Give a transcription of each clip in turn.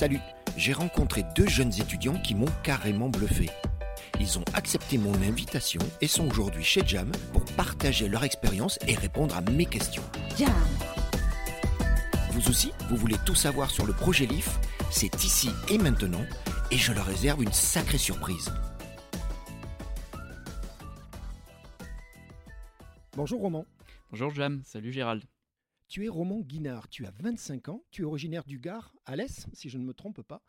Salut, j'ai rencontré deux jeunes étudiants qui m'ont carrément bluffé. Ils ont accepté mon invitation et sont aujourd'hui chez Jam pour partager leur expérience et répondre à mes questions. Jam. Vous aussi, vous voulez tout savoir sur le projet LIF C'est ici et maintenant et je leur réserve une sacrée surprise. Bonjour Roman. Bonjour Jam, salut Gérald. Tu es Roman Guinard, tu as 25 ans, tu es originaire du Gard, à l'Est, si je ne me trompe pas.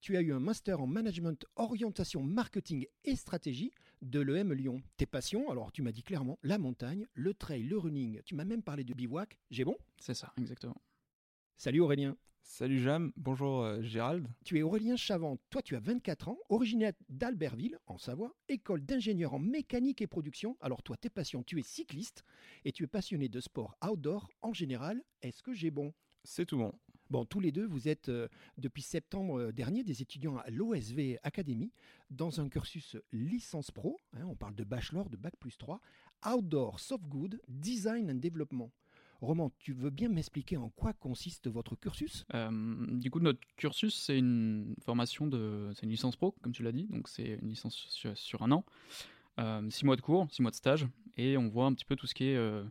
Tu as eu un master en management, orientation, marketing et stratégie de l'EM Lyon. Tes passions, alors tu m'as dit clairement, la montagne, le trail, le running. Tu m'as même parlé de bivouac. J'ai bon? C'est ça, exactement. Salut Aurélien. Salut Jam, bonjour euh, Gérald. Tu es Aurélien Chavant, toi tu as 24 ans, originaire d'Albertville, en Savoie, école d'ingénieur en mécanique et production. Alors toi, tes passions, tu es cycliste et tu es passionné de sport outdoor en général. Est-ce que j'ai bon? C'est tout bon. Bon, tous les deux, vous êtes euh, depuis septembre dernier des étudiants à l'OSV Academy dans un cursus licence pro. hein, on parle de bachelor, de bac plus 3, outdoor, soft good, design and développement. Roman, tu veux bien m'expliquer en quoi consiste votre cursus? Euh, du coup, notre cursus, c'est une formation de. C'est une licence pro, comme tu l'as dit, donc c'est une licence sur, sur un an. Euh, six mois de cours, six mois de stage, et on voit un petit peu tout ce qui est. euh,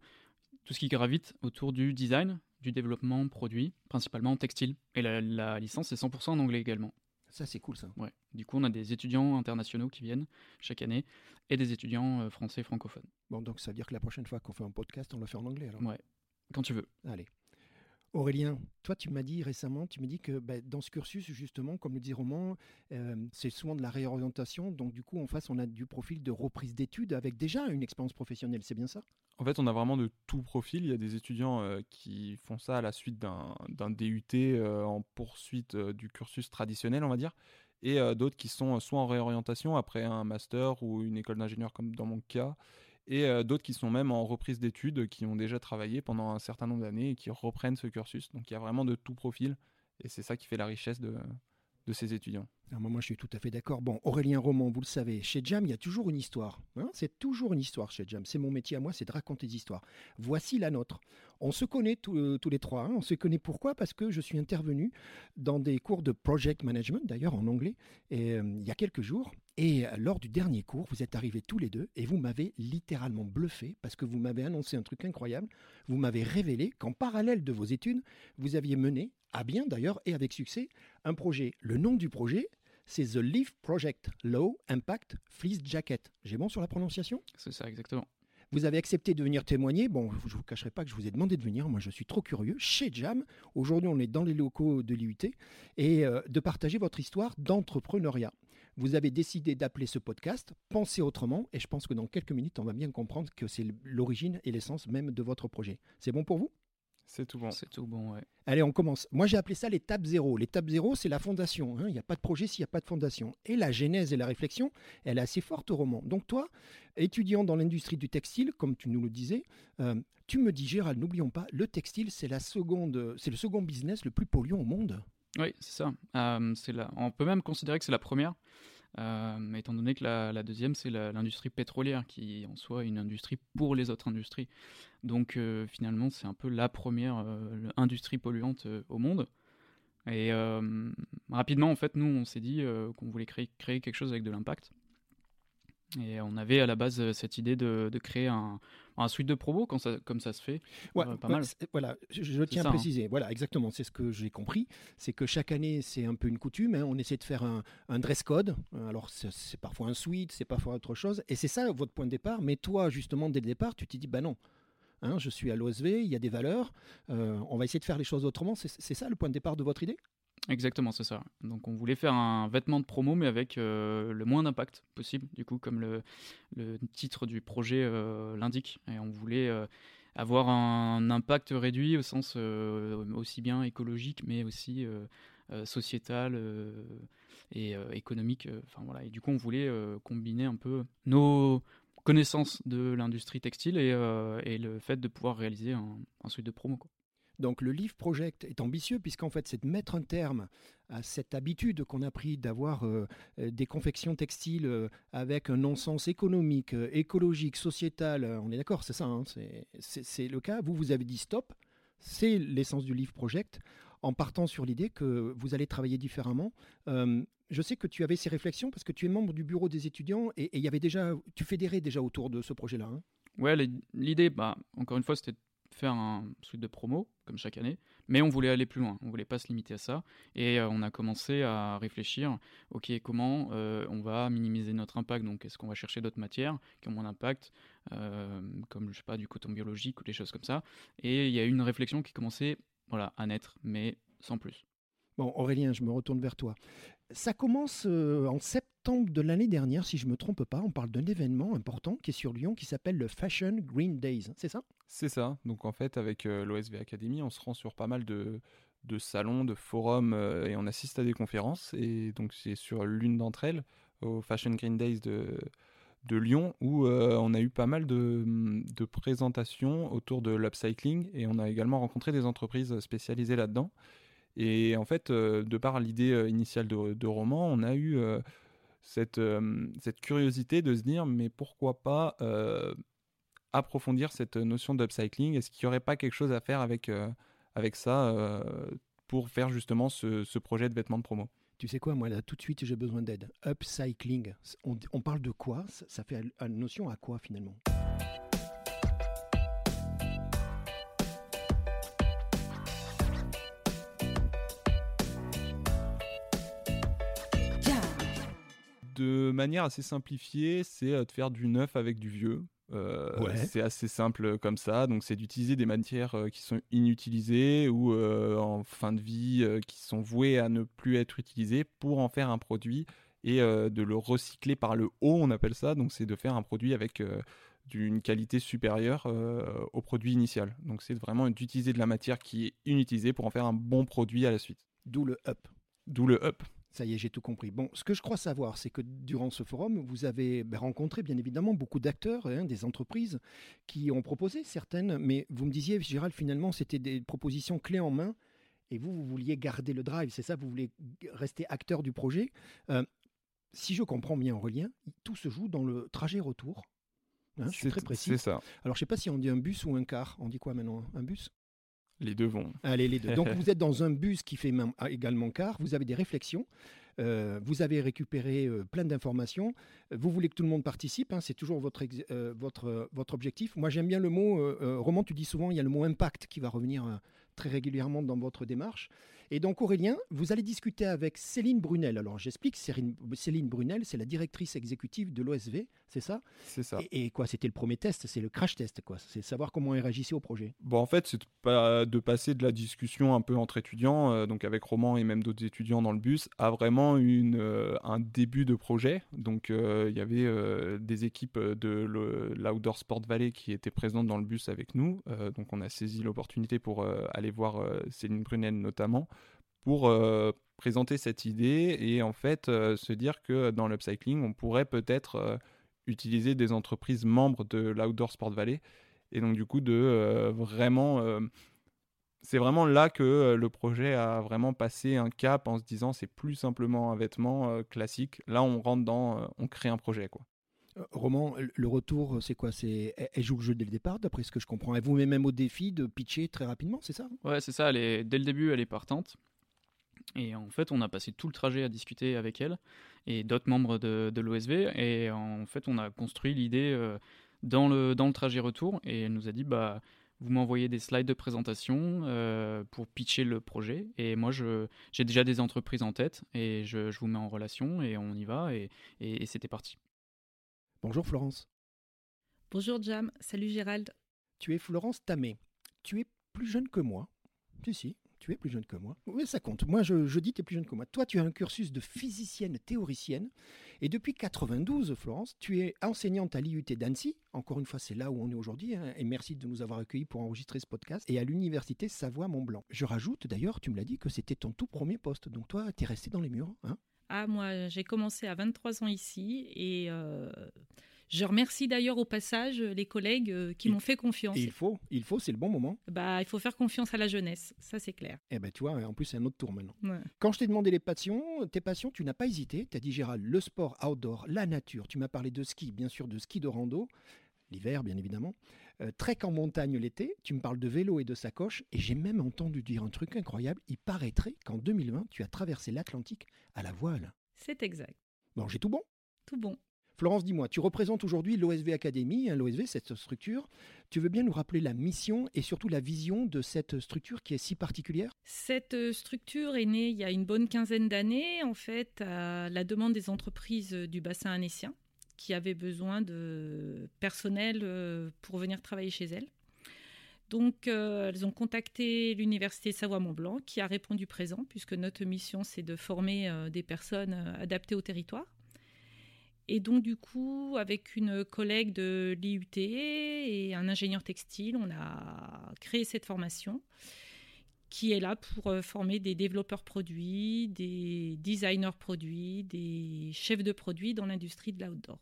tout ce qui gravite autour du design, du développement produit, principalement textile. Et la, la licence, c'est 100% en anglais également. Ça, c'est cool ça. Ouais. Du coup, on a des étudiants internationaux qui viennent chaque année et des étudiants euh, français francophones. Bon, donc ça veut dire que la prochaine fois qu'on fait un podcast, on le fait en anglais alors? Ouais. Quand tu veux. Allez. Aurélien, toi, tu m'as dit récemment, tu m'as dit que bah, dans ce cursus, justement, comme le dit Roman, euh, c'est souvent de la réorientation. Donc, du coup, en face, on a du profil de reprise d'études avec déjà une expérience professionnelle. C'est bien ça? En fait, on a vraiment de tout profil. Il y a des étudiants euh, qui font ça à la suite d'un d'un DUT euh, en poursuite euh, du cursus traditionnel, on va dire, et euh, d'autres qui sont soit en réorientation après un master ou une école d'ingénieur comme dans mon cas, et euh, d'autres qui sont même en reprise d'études, qui ont déjà travaillé pendant un certain nombre d'années et qui reprennent ce cursus. Donc il y a vraiment de tout profil, et c'est ça qui fait la richesse de, de ces étudiants. Alors, moi, moi, je suis tout à fait d'accord. Bon, Aurélien Roman, vous le savez, chez Jam, il y a toujours une histoire. hein. c'est toujours une histoire chez Jam. C'est mon métier à moi, c'est de raconter des histoires. Voici la nôtre. On se connaît tous, euh, les trois. hein. On se connaît pourquoi? Parce que je suis intervenu dans des cours de project management, d'ailleurs en anglais, et, euh, il y a quelques jours. Et euh, lors du dernier cours, vous êtes arrivés tous les deux et vous m'avez littéralement bluffé parce que vous m'avez annoncé un truc incroyable. Vous m'avez révélé qu'en parallèle de vos études, vous aviez mené, à bien d'ailleurs et avec succès, un projet. Le nom du projet, c'est The Leaf Project Low Impact Fleece Jacket. J'ai bon sur la prononciation? C'est ça, exactement. Vous avez accepté de venir témoigner? Bon, je ne vous cacherai pas que je vous ai demandé de venir. Moi, je suis trop curieux. Chez Jam, aujourd'hui, on est dans les locaux de l'IUT et euh, de partager votre histoire d'entrepreneuriat. Vous avez décidé d'appeler ce podcast Pensez autrement et je pense que dans quelques minutes, on va bien comprendre que c'est l'origine et l'essence même de votre projet. C'est bon pour vous? C'est tout bon. C'est tout bon, ouais. Allez, on commence. Moi, j'ai appelé ça l'étape zéro. L'étape zéro, c'est la fondation. hein. Il n'y a pas de projet s'il n'y a pas de fondation. Et la genèse et la réflexion, elle est assez forte au roman. Donc toi, étudiant dans l'industrie du textile, comme tu nous le disais, euh, tu me dis, Gérald, n'oublions pas, le textile, c'est la seconde, c'est le second business le plus polluant au monde. Oui, c'est ça. Euh, c'est la... On peut même considérer que c'est la première, euh, étant donné que la, deuxième, c'est l'industrie pétrolière, qui en soi est une industrie pour les autres industries. Donc euh, finalement, c'est un peu la première euh, industrie polluante au monde. Et rapidement, en fait, nous, on s'est dit qu'on voulait créer, créer quelque chose avec de l'impact. Et on avait à la base cette idée de créer un, un suite de promos, quand ça, comme ça se fait. Ouais, Euh, pas ouais, mal. Voilà, je, je tiens ça, à hein. préciser. Voilà, exactement. C'est ce que j'ai compris. C'est que chaque année, c'est un peu une coutume. hein. On essaie de faire un, un dress code. Euh, Alors, c'est parfois un suite, c'est parfois autre chose. Et c'est ça votre point de départ. Mais toi, justement, dès le départ, tu t'es dit, bah non. Hein, je suis à l'OSV, il y a des valeurs. euh, on va essayer de faire les choses autrement. C'est ça le point de départ de votre idée? Exactement, c'est ça. Donc on voulait faire un vêtement de promo, mais avec euh, le moins d'impact possible, du coup, comme le, titre du projet euh, l'indique. Et on voulait euh, avoir un impact réduit au sens aussi bien écologique, mais aussi sociétal et économique. Enfin voilà. Et du coup, on voulait combiner un peu nos connaissances de l'industrie textile et, le fait de pouvoir réaliser un, un suite de promo. Donc le Leaf Project est ambitieux puisqu'en fait c'est de mettre un terme à cette habitude qu'on a pris d'avoir euh, euh, des confections textiles euh, avec un non-sens économique, écologique, sociétal. On est d'accord, c'est ça, hein, c'est- le cas. Vous, vous avez dit stop. C'est l'essence du Leaf Project. en partant sur l'idée que vous allez travailler différemment. Je sais que tu avais ces réflexions parce que tu es membre du bureau des étudiants et il y avait déjà, tu fédérais déjà autour de ce projet-là. Hein. ouais, l'idée, bah, encore une fois, c'était faire un suite de promo, comme chaque année, mais on voulait aller plus loin, on voulait pas se limiter à ça, et euh, on a commencé à réfléchir, ok, comment euh, on va minimiser notre impact, donc est-ce qu'on va chercher d'autres matières qui ont moins d'impact, euh, comme je sais pas, du coton biologique ou des choses comme ça, et il y a eu une réflexion qui commençait voilà, à naître, mais sans plus. Bon, Aurélien, je me retourne vers toi. Ça commence en septembre de l'année dernière, si je ne me trompe pas. On parle d'un événement important qui est sur Lyon qui s'appelle le Fashion Green Days. C'est ça? C'est ça. Donc en fait, avec l'OSV Academy, on se rend sur pas mal de, de salons, de forums et on assiste à des conférences. Et donc c'est sur l'une d'entre elles, au Fashion Green Days de, de Lyon, où on a eu pas mal de, de présentations autour de l'upcycling et on a également rencontré des entreprises spécialisées là-dedans. Et en fait, euh, de par l'idée euh, initiale de, roman, on a eu euh, cette, cette curiosité de se dire, mais pourquoi pas approfondir cette notion d'upcycling? Est-ce qu'il n'y aurait pas quelque chose à faire avec, avec ça pour faire justement ce, projet de vêtements de promo? Tu sais quoi, moi là tout de suite j'ai besoin d'aide. Upcycling, on, on, parle de quoi? Ça, fait une notion à quoi finalement? De manière assez simplifiée, c'est euh, de faire du neuf avec du vieux. Euh, c'est assez simple comme ça. Donc, c'est d'utiliser des matières euh, qui sont inutilisées ou en fin de vie, qui sont vouées à ne plus être utilisées pour en faire un produit et de le recycler par le haut, on appelle ça. Donc, c'est de faire un produit avec d'une qualité supérieure au produit initial. Donc, c'est vraiment d'utiliser de la matière qui est inutilisée pour en faire un bon produit à la suite. D'où le up. D'où le up. Ça y est, j'ai tout compris. Bon, ce que je crois savoir, c'est que durant ce forum, vous avez ben, rencontré bien évidemment beaucoup d'acteurs, hein, des entreprises qui ont proposé certaines, mais vous me disiez, Gérald, finalement, c'était des propositions clés en main, et vous, vous vouliez garder le drive, c'est ça, vous voulez rester acteur du projet. Euh, si je comprends bien, Aurélien, tout se joue dans le trajet retour. Hein, c'est très précis. C'est ça. Alors, je ne sais pas si on dit un bus ou un car. On dit quoi maintenant? Un bus? Les deux vont. Allez, les deux. Donc vous êtes dans un bus qui fait également car, vous avez des réflexions, euh, vous avez récupéré euh, plein d'informations, vous voulez que tout le monde participe, hein, c'est toujours votre, euh, votre, votre objectif. Moi j'aime bien le mot, Roman, tu dis souvent, il y a le mot impact qui va revenir très régulièrement dans votre démarche. Et donc Aurélien, vous allez discuter avec Céline Brunel. Alors j'explique, Céline Brunel, c'est la directrice exécutive de l'OSV, c'est ça? C'est ça. Et, quoi, c'était le premier test, c'est le crash test, quoi. C'est savoir comment elle réagissait au projet. Bon, en fait, c'est de passer de la discussion un peu entre étudiants, euh, donc avec Roman et même d'autres étudiants dans le bus, à vraiment une, euh, un début de projet. Donc euh, il y avait des équipes de l'Outdoor Sport Valley qui étaient présentes dans le bus avec nous. donc on a saisi l'opportunité pour aller voir Céline Brunel notamment pour euh, présenter cette idée et en fait euh, se dire que dans l'upcycling, on pourrait peut-être euh, utiliser des entreprises membres de l'Outdoor Sport Valley. Et donc du coup, de vraiment... c'est vraiment là que le projet a vraiment passé un cap en se disant c'est plus simplement un vêtement classique. Là, on rentre dans, on crée un projet quoi. Roman, le retour, c'est quoi? C'est elle joue le jeu dès le départ, d'après ce que je comprends. Elle vous met même au défi de pitcher très rapidement, c'est ça? Ouais, c'est ça. Elle est, dès le début, elle est partante. Et en fait, on a passé tout le trajet à discuter avec elle et d'autres membres de, l'OSV. Et en fait, on a construit l'idée euh, dans, le, dans le trajet retour. Et elle nous a dit, bah, vous m'envoyez des slides de présentation euh, pour pitcher le projet. Et moi, j'ai déjà des entreprises en tête et je, je, vous mets en relation et on y va. Et, et, et c'était parti. Bonjour Florence. Bonjour Jam. Salut Gérald. Tu es Florence Tamé. Tu es plus jeune que moi. Si, si, tu es plus jeune que moi. Oui, ça compte. Moi, je, je dis tu es plus jeune que moi. Toi, tu as un cursus de physicienne théoricienne. Et depuis 92, Florence, tu es enseignante à l'IUT d'Annecy. Encore une fois, c'est là où on est aujourd'hui. Hein. et merci de nous avoir accueillis pour enregistrer ce podcast. Et à l'université Savoie-Mont-Blanc. Je rajoute d'ailleurs, tu me l'as dit, que c'était ton tout premier poste. Donc toi, tu es resté dans les murs. Hein ah, moi, j'ai commencé à 23 ans ici. Et. Euh, je remercie d'ailleurs au passage les collègues euh, qui m'ont fait confiance. il faut, il faut, c'est le bon moment. Bah, il faut faire confiance à la jeunesse, ça c'est clair. Eh ben tu vois, en plus c'est un autre tour maintenant. Quand je t'ai demandé les passions, tes passions, tu n'as pas hésité. Tu as dit Gérald, le sport outdoor, la nature. Tu m'as parlé de ski, bien sûr, de ski de rando. l'hiver bien évidemment. Euh, trek en montagne l'été, tu me parles de vélo et de sacoche, et j'ai même entendu dire un truc incroyable, il paraîtrait qu'en 2020, tu as traversé l'Atlantique à la voile. C'est exact. Bon, j'ai tout bon Tout bon. Florence, dis-moi, tu représentes aujourd'hui l'OSV Academy, hein, l'OSV, cette structure. Tu veux bien nous rappeler la mission et surtout la vision de cette structure qui est si particulière? Cette euh, structure est née il y a une bonne quinzaine d'années, en fait, à la demande des entreprises du bassin annécien qui avaient besoin de personnel euh, pour venir travailler chez elles. Donc, euh, elles ont contacté l'université Savoie-Mont-Blanc qui a répondu présent, puisque notre mission, c'est de former des personnes adaptées au territoire. Et donc, du coup, avec une collègue de l'IUT et un ingénieur textile, on a créé cette formation qui est là pour euh, former des développeurs produits, des designers produits, des chefs de produits dans l'industrie de l'outdoor.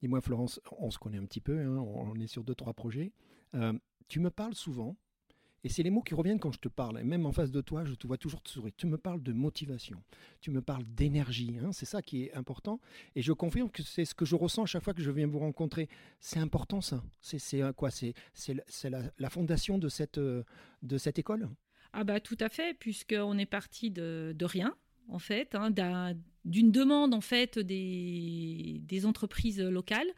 Dis-moi, Florence, on se connaît un petit peu, hein, on est sur deux, trois projets. Euh, tu me parles souvent et c'est les mots qui reviennent quand je te parle. Et même en face de toi, je te vois toujours te sourire. Tu me parles de motivation, tu me parles d'énergie. Hein, c'est ça qui est important. Et je confirme que c'est ce que je ressens à chaque fois que je viens vous rencontrer. C'est important ça. C'est quoi? C'est la, fondation de cette, euh, de cette école? Ah bah tout à fait, puisqu'on est parti de, rien en fait, hein, d'une demande en fait des entreprises locales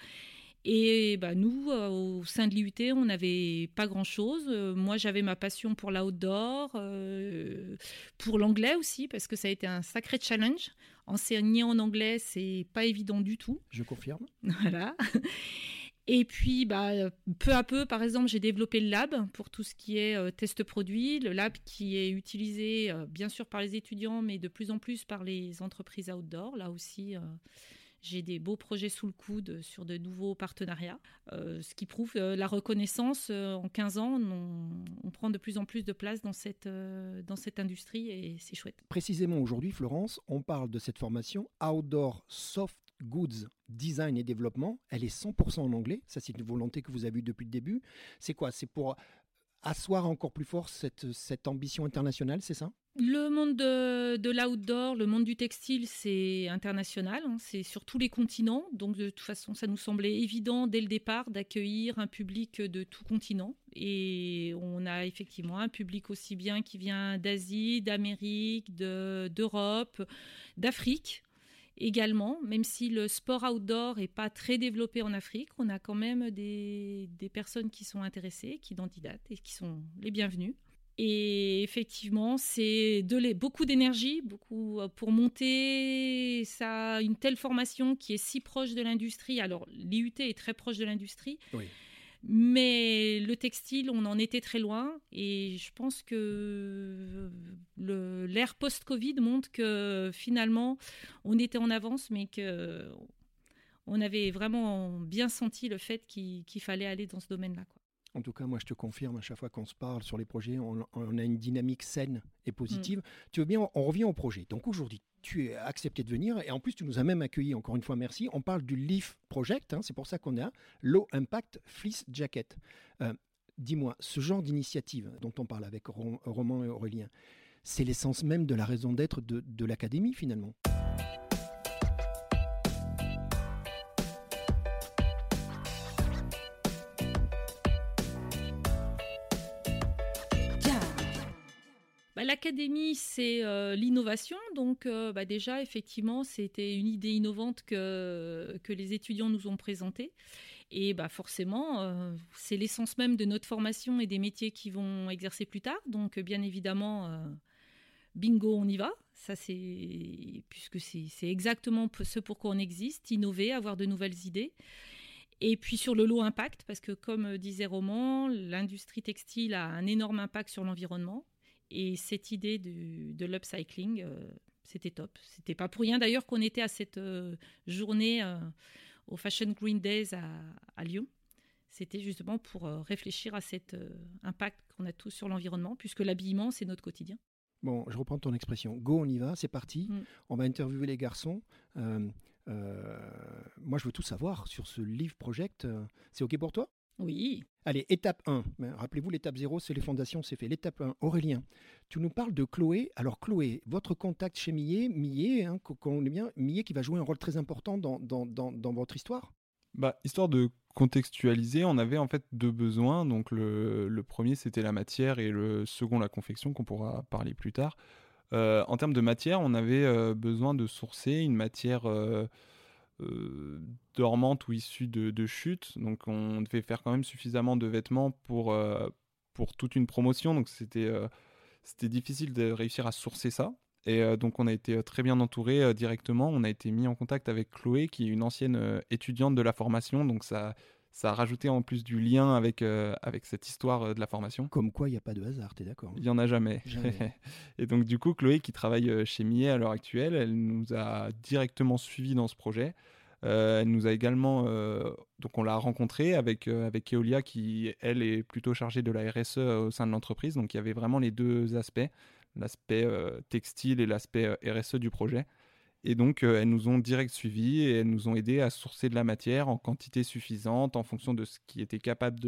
et bah, nous, euh, au sein de l'IUT, on n'avait pas grand-chose. Euh, moi, j'avais ma passion pour l'outdoor, euh, pour l'anglais aussi, parce que ça a été un sacré challenge. Enseigner en anglais, c'est pas évident du tout. Je confirme. Voilà. Et puis, bah, peu à peu, par exemple, j'ai développé le lab pour tout ce qui est test produit, le lab qui est utilisé bien sûr par les étudiants, mais de plus en plus par les entreprises outdoor. Là aussi, j'ai des beaux projets sous le coude sur de nouveaux partenariats, euh, ce qui prouve euh, la reconnaissance. Euh, en 15 ans, on, prend de plus en plus de place dans cette, dans cette industrie et c'est chouette. Précisément aujourd'hui, Florence, on parle de cette formation Outdoor Soft Goods Design et Développement. Elle est 100% en anglais. Ça, c'est une volonté que vous avez eue depuis le début. C'est quoi? C'est pour asseoir encore plus fort cette, cette ambition internationale, c'est ça? Le monde de, l'outdoor, le monde du textile, c'est international, hein, c'est sur tous les continents. Donc de toute façon, ça nous semblait évident dès le départ d'accueillir un public de tout continent. Et on a effectivement un public aussi bien qui vient d'Asie, d'Amérique, d'Europe, d'Afrique également, même si le sport outdoor n'est pas très développé en Afrique, on a quand même des, des personnes qui sont intéressées, qui candidatent et qui sont les bienvenues. Et effectivement, c'est beaucoup d'énergie, beaucoup euh, pour monter ça, une telle formation qui est si proche de l'industrie. Alors, l'IUT est très proche de l'industrie. Mais le textile, on en était très loin et je pense que l'ère post-Covid montre que finalement, on était en avance, mais que on avait vraiment bien senti le fait qu'il fallait aller dans ce domaine-là. En tout cas, moi, je te confirme, à chaque fois qu'on se parle sur les projets, on, a une dynamique saine et positive. Mm. Tu veux bien, on revient au projet. Donc aujourd'hui, tu as accepté de venir et en plus, tu nous as même accueillis, encore une fois, merci. On parle du LEAF Project, hein, c'est pour ça qu'on a Low Impact Fleece Jacket. Euh, dis-moi, ce genre d'initiative dont on parle avec Roman et Aurélien, c'est l'essence même de la raison d'être de l'académie finalement? L'académie, c'est euh, l'innovation. Donc, euh, bah, déjà, effectivement, c'était une idée innovante que, les étudiants nous ont présentée. Et bah, forcément, euh, c'est l'essence même de notre formation et des métiers qu'ils vont exercer plus tard. Donc, bien évidemment, bingo, on y va. Ça, c'est puisque c'est exactement ce pour quoi on existe, innover, avoir de nouvelles idées. Et puis sur le lot impact, parce que comme disait Roman, l'industrie textile a un énorme impact sur l'environnement. Et cette idée de l'upcycling, euh, c'était top. C'était pas pour rien d'ailleurs qu'on était à cette euh, journée euh, au Fashion Green Days à, Lyon. C'était justement pour réfléchir à cet impact qu'on a tous sur l'environnement, puisque l'habillement, c'est notre quotidien. Bon, je reprends ton expression. Go, on y va, c'est parti. Mm. On va interviewer les garçons. moi, je veux tout savoir sur ce Live Project. C'est OK pour toi? Oui. Allez, étape 1. Ben, rappelez-vous, l'étape 0, c'est les fondations, c'est fait. L'étape 1, Aurélien, tu nous parles de Chloé. Alors, Chloé, votre contact chez Millet, Millet, hein, qu'on est bien, Millet qui va jouer un rôle très important dans, dans, dans, votre histoire? Bah, Histoire de contextualiser, on avait en fait deux besoins. Donc le, le premier c'était la matière et le second la confection qu'on pourra parler plus tard. Euh, en termes de matière, on avait euh, besoin de sourcer une matière euh, dormante ou issue de, de chute. Donc on devait faire quand même suffisamment de vêtements pour, pour toute une promotion. Donc c'était c'était difficile de réussir à sourcer ça. Et donc on a été très bien entouré directement. On a été mis en contact avec Chloé, qui est une ancienne étudiante de la formation. Donc ça, ça a rajouté en plus du lien avec, euh, avec cette histoire euh, de la formation. Comme quoi, il n'y a pas de hasard, tu es d'accord Il n'y en a jamais. et donc, du coup, Chloé, qui travaille euh, chez Millet à l'heure actuelle, elle nous a directement suivis dans ce projet. Elle nous a également, donc on l'a rencontrée avec, avec Eolia, qui, elle, est plutôt chargée de la RSE au sein de l'entreprise. Donc, il y avait vraiment les deux aspects, l'aspect textile et l'aspect RSE du projet. Et donc, euh, elles nous ont direct suivis et elles nous ont aidé à sourcer de la matière en quantité suffisante en fonction de ce qui était capable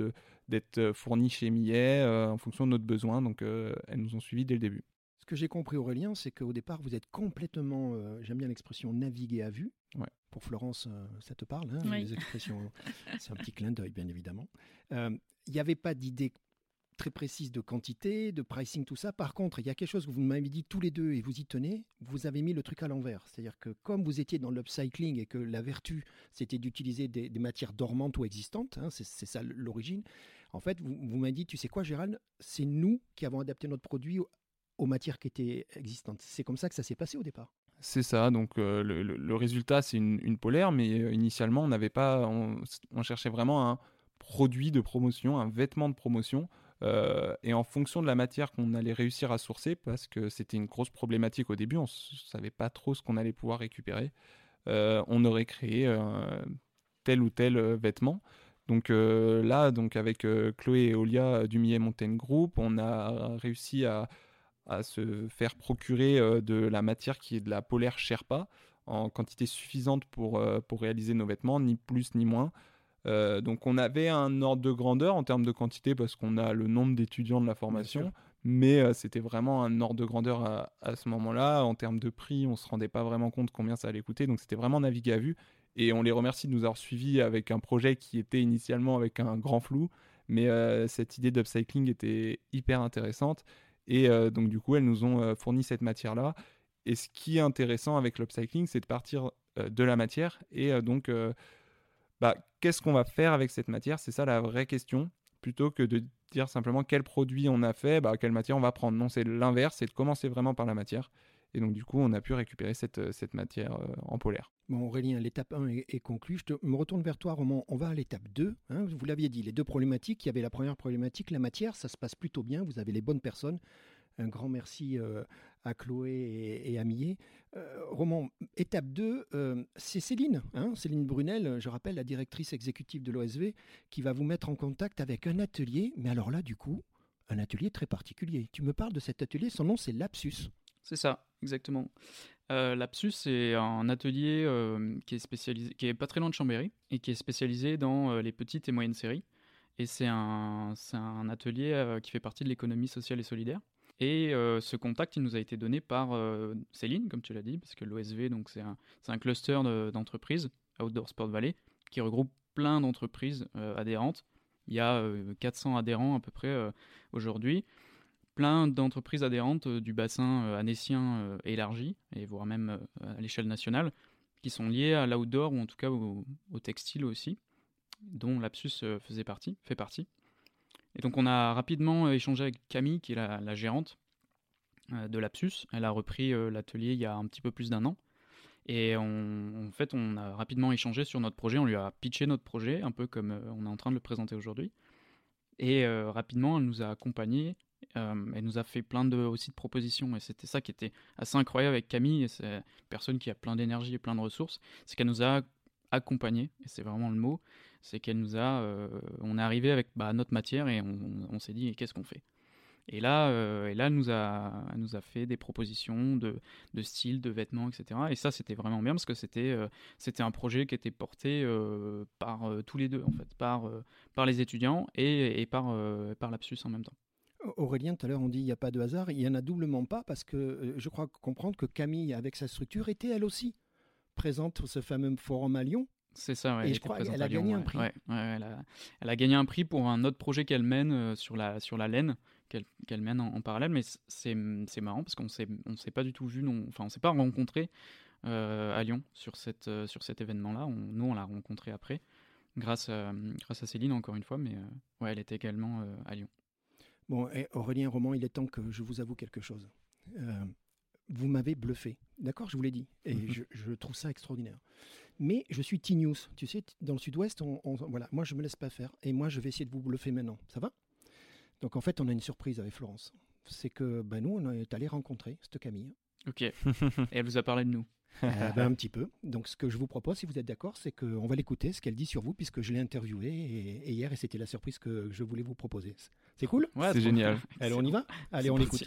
d'être euh, fourni chez Millet, euh, en fonction de notre besoin. Donc, elles nous ont suivis dès le début. Ce que j'ai compris, Aurélien, c'est qu'au départ, vous êtes complètement, j'aime bien l'expression naviguer à vue. Pour Florence, ça te parle, hein, les expressions. c'est un petit clin d'œil, bien évidemment. Il n'y avait pas d'idée très précise de quantité, de pricing, tout ça. Par contre, il y a quelque chose que vous m'avez dit tous les deux et vous y tenez, vous avez mis le truc à l'envers. C'est-à-dire que comme vous étiez dans l'upcycling et que la vertu, c'était d'utiliser des, matières dormantes ou existantes, hein, c'est ça l'origine, en fait, vous, m'avez dit, tu sais quoi, Gérald, c'est nous qui avons adapté notre produit aux, matières qui étaient existantes. C'est comme ça que ça s'est passé au départ. C'est ça, donc euh, le, résultat c'est une, polaire, mais euh, initialement on n'avait pas, on cherchait vraiment un produit de promotion, un vêtement de promotion euh, et en fonction de la matière qu'on allait réussir à sourcer, parce que c'était une grosse problématique au début, on ne savait pas trop ce qu'on allait pouvoir récupérer, on aurait créé tel ou tel vêtement. Donc là, donc avec Chloé et Olia du Millet Mountain Group, on a réussi à, à se faire procurer de la matière qui est de la polaire Sherpa en quantité suffisante pour, pour réaliser nos vêtements, ni plus ni moins. Euh, donc on avait un ordre de grandeur en termes de quantité parce qu'on a le nombre d'étudiants de la formation, mais euh, c'était vraiment un ordre de grandeur à, ce moment-là. En termes de prix, on ne se rendait pas vraiment compte combien ça allait coûter, donc c'était vraiment naviguer à vue. Et on les remercie de nous avoir suivis avec un projet qui était initialement avec un grand flou, mais euh, cette idée d'upcycling était hyper intéressante. Et donc du coup, elles nous ont fourni cette matière-là. Et ce qui est intéressant avec l'upcycling, c'est de partir de la matière et donc bah, qu'est-ce qu'on va faire avec cette matière? C'est ça la vraie question, plutôt que de dire simplement quel produit on a fait, bah, quelle matière on va prendre. Non, c'est l'inverse, c'est de commencer vraiment par la matière. Et donc, du coup, on a pu récupérer cette, euh, matière euh, en polaire. Bon, Aurélien, l'étape 1 est, conclue. Je me retourne vers toi, Roman. On va à l'étape 2. Hein. vous l'aviez dit, les deux problématiques. Il y avait la première problématique, la matière. Ça se passe plutôt bien. Vous avez les bonnes personnes. Un grand merci euh, à Chloé et, à Millet. Euh, Roman, étape 2, euh, c'est Céline, hein, Céline Brunel, je rappelle, la directrice exécutive de l'OSV, qui va vous mettre en contact avec un atelier, mais alors là, du coup, un atelier très particulier. Tu me parles de cet atelier, son nom c'est Lapsus. C'est ça, exactement. Lapsus, c'est un atelier qui est spécialisé, qui est pas très loin de Chambéry et qui est spécialisé dans les petites et moyennes séries. Et c'est un, atelier qui fait partie de l'économie sociale et solidaire. Et euh, ce contact, il nous a été donné par euh, Céline, comme tu l'as dit, parce que l'OSV, donc c'est un, cluster d'entreprises, Outdoor Sport Valley, qui regroupe plein d'entreprises euh, adhérentes. Il y a 400 adhérents à peu près aujourd'hui. Plein d'entreprises adhérentes du bassin anécien élargi, et voire même à l'échelle nationale, qui sont liées à l'outdoor, ou en tout cas au, textile aussi, dont Lapsus faisait partie, fait partie. Et donc on a rapidement euh, échangé avec Camille, qui est la, gérante euh, de Lapsus. Elle a repris euh, l'atelier il y a un petit peu plus d'un an. Et en fait, on a rapidement échangé sur notre projet. On lui a pitché notre projet, un peu comme on est en train de le présenter aujourd'hui. Et rapidement, elle nous a accompagnés. Elle nous a fait plein de, aussi de propositions. Et c'était ça qui était assez incroyable avec Camille. Une personne qui a plein d'énergie et plein de ressources. C'est qu'elle nous a accompagnés. Et c'est vraiment le mot c'est qu'elle nous a, euh, on est arrivé avec bah, notre matière et on, s'est dit qu'est-ce qu'on fait? Et là, euh, et là, elle nous a, nous a fait des propositions de, de style, de vêtements, etc. Et ça, c'était vraiment bien parce que c'était, euh, c'était un projet qui était porté par tous les deux en fait, par, par les étudiants et, et par, par l'Apsus en même temps. Aurélien, tout à l'heure, on dit il n'y a pas de hasard. Il n'y en a doublement pas parce que je crois comprendre que Camille, avec sa structure, était elle aussi présente sur ce fameux forum à Lyon C'est ça, ouais, Et je crois qu'elle a gagné un prix. Ouais, elle, a, elle, a, gagné un prix pour un autre projet qu'elle mène sur, la, sur la laine, qu'elle mène en, parallèle. Mais c'est marrant parce qu'on ne on s'est pas du tout vu, non, enfin on s'est pas rencontré à Lyon sur, cette, sur cet événement-là. Nous, on l'a rencontré après, grâce à, grâce à Céline encore une fois, mais ouais, elle était également à Lyon. Bon, et Aurélien Roman, il est temps que je vous avoue quelque chose. Euh, vous m'avez bluffé, d'accord Je vous l'ai dit, et je, trouve ça extraordinaire. Mais je suis T-News, tu sais, dans le sud-ouest, on, voilà, moi je me laisse pas faire, et moi je vais essayer de vous bluffer maintenant, ça va? Donc en fait, on a une surprise avec Florence. C'est que ben, nous, on est allé rencontrer cette Camille. Ok, et elle vous a parlé de nous? Euh, ben, un petit peu. Donc, ce que je vous propose, si vous êtes d'accord, c'est qu'on va l'écouter, ce qu'elle dit sur vous, puisque je l'ai interviewée et, hier, et c'était la surprise que je voulais vous proposer. C'est cool? Ouais, C'est génial. Allez, on y va? Allez, on l'écoute.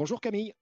Bonjour Camille.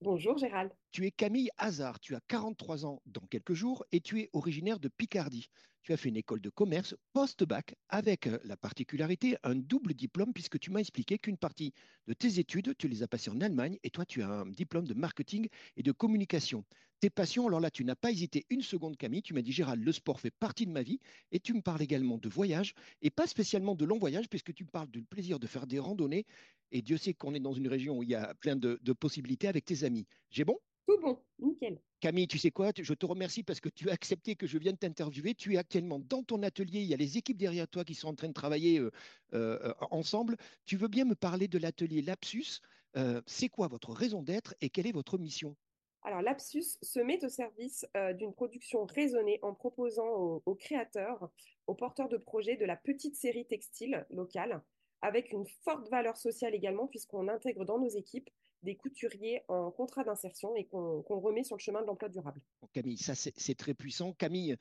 Bonjour Gérald. Tu es Camille Hazard, tu as 43 ans dans quelques jours et tu es originaire de Picardie. Tu as fait une école de commerce post-bac avec euh, la particularité, un double diplôme, puisque tu m'as expliqué qu'une partie de tes études, tu les as passées en Allemagne et toi, tu as un diplôme de marketing et de communication. Tes passions, alors là, tu n'as pas hésité une seconde, Camille. Tu m'as dit, Gérald, le sport fait partie de ma vie et tu me parles également de voyage et pas spécialement de long voyage, puisque tu me parles du plaisir de faire des randonnées. Et Dieu sait qu'on est dans une région où il y a plein de, de possibilités avec tes amis. J'ai bon? Tout bon, nickel. Camille, tu sais quoi? Je te remercie parce que tu as accepté que je vienne t'interviewer. Tu es actuellement dans ton atelier. Il y a les équipes derrière toi qui sont en train de travailler euh, euh, ensemble. Tu veux bien me parler de l'atelier Lapsus? Euh, C'est quoi votre raison d'être et quelle est votre mission? Alors, Lapsus se met au service d'une production raisonnée en proposant aux, créateurs, aux porteurs de projets de la petite série textile locale, avec une forte valeur sociale également, puisqu'on intègre dans nos équipes des couturiers en contrat d'insertion et qu'on remet sur le chemin de l'emploi durable. Camille, ça c'est très puissant. Camille,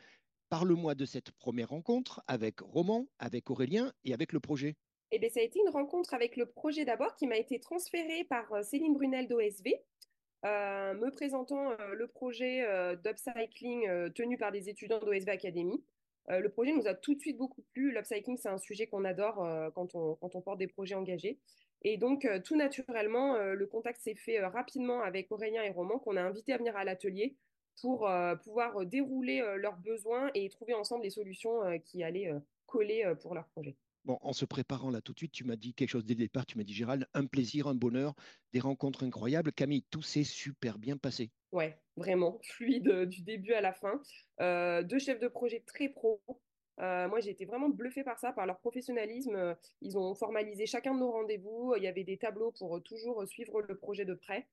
parle-moi de cette première rencontre avec Roman, avec Aurélien et avec le projet. Eh bien, ça a été une rencontre avec le projet d'abord qui m'a été transféré par euh, Céline Brunel d'OSV, euh, me présentant euh, le projet d'upcycling tenu par des étudiants d'OSV Academy. le projet nous a tout de suite beaucoup plu. L'upcycling, c'est un sujet qu'on adore quand on, quand, on, porte des projets engagés. Et donc, euh, tout naturellement, euh, le contact s'est fait euh, rapidement avec Aurélien et Roman, qu'on a invité à venir à l'atelier pour pouvoir dérouler leurs besoins et trouver ensemble les solutions qui allaient coller pour leur projet. Bon, en se préparant là tout de suite, tu m'as dit quelque chose dès le départ. Tu m'as dit, Gérald, un plaisir, un bonheur, des rencontres incroyables. Camille, tout s'est super bien passé. Ouais, vraiment, fluide du début à la fin. deux chefs de projet très pro, euh, moi, j'ai été vraiment bluffée par ça, par leur professionnalisme. Euh, ils ont formalisé chacun de nos rendez-vous. Il y avait des tableaux pour euh, toujours suivre le projet de près.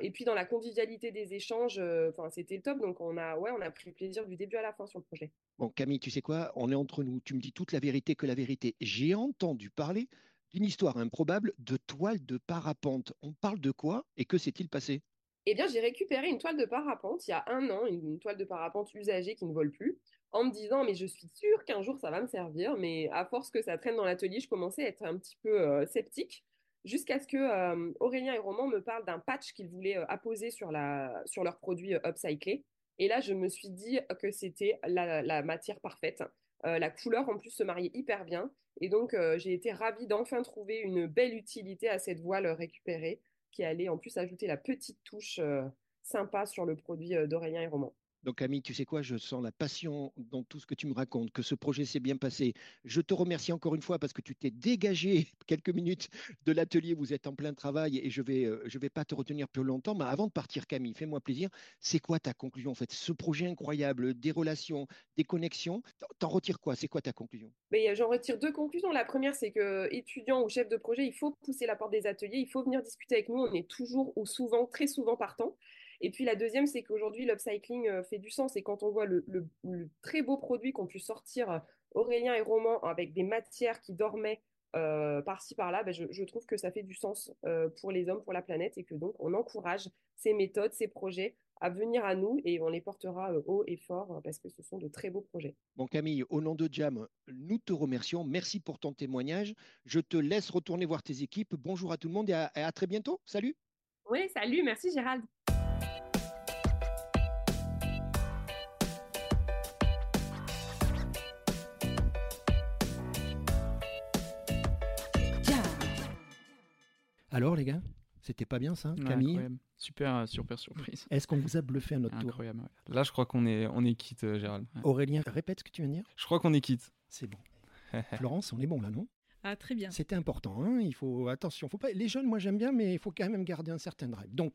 et puis dans la convivialité des échanges, enfin c'était le top. Donc on a, ouais, on a pris plaisir du début à la fin sur le projet. Bon, Camille, tu sais quoi? On est entre nous. Tu me dis toute la vérité que la vérité. J'ai entendu parler d'une histoire improbable de toile de parapente. On parle de quoi et que s'est-il passé? Eh bien, j'ai récupéré une toile de parapente il y a un an, une, toile de parapente usagée qui ne vole plus, en me disant, mais je suis sûre qu'un jour ça va me servir. Mais à force que ça traîne dans l'atelier, je commençais à être un petit peu euh, sceptique, jusqu'à ce que euh, Aurélien et Roman me parlent d'un patch qu'ils voulaient euh, apposer sur, leur produit upcyclé. Et là, je me suis dit que c'était la, la, matière parfaite. la couleur, en plus, se mariait hyper bien. Et donc, j'ai été ravie d'enfin trouver une belle utilité à cette voile récupérée qui allait en plus ajouter la petite touche sympa sur le produit d'Aurélien et Roman. Donc, Camille, tu sais quoi, je sens la passion dans tout ce que tu me racontes, que ce projet s'est bien passé. Je te remercie encore une fois parce que tu t'es dégagé quelques minutes de l'atelier. Vous êtes en plein travail et je ne vais, euh, je vais pas te retenir plus longtemps. Mais avant de partir, Camille, fais-moi plaisir. C'est quoi ta conclusion en fait Ce projet incroyable, des relations, des connexions, t'en retires quoi? C'est quoi ta conclusion? Mais J'en retire deux conclusions. La première, c'est que étudiant ou chef de projet, il faut pousser la porte des ateliers, il faut venir discuter avec nous. On est toujours ou souvent, très souvent partant. Et puis la deuxième, c'est qu'aujourd'hui, l'upcycling euh, fait du sens. Et quand on voit le, très beau produit qu'ont pu sortir euh, Aurélien et Roman avec des matières qui dormaient euh, par-ci par-là, ben, je, trouve que ça fait du sens pour les hommes, pour la planète, et que donc on encourage ces méthodes, ces projets à venir à nous et on les portera haut et fort parce que ce sont de très beaux projets. Bon Camille, au nom de Jam, nous te remercions. Merci pour ton témoignage. Je te laisse retourner voir tes équipes. Bonjour à tout le monde et à très bientôt. Salut. Oui, salut. Merci Gérald. Alors les gars, c'était pas bien ça, Ouais, Camille? incroyable. Super, euh, super surprise. Est-ce qu'on vous a bluffé à notre tour? Incroyable. ouais. Là, je crois qu'on est, on est quitte, euh, Gérald. Aurélien, répète ce que tu viens de dire? Je crois qu'on est quitte. C'est bon. Florence, on est bon là, non? Ah, très bien. C'était important. Hein il faut attention. Faut pas. Les jeunes, moi j'aime bien, mais il faut quand même garder un certain drive. Donc.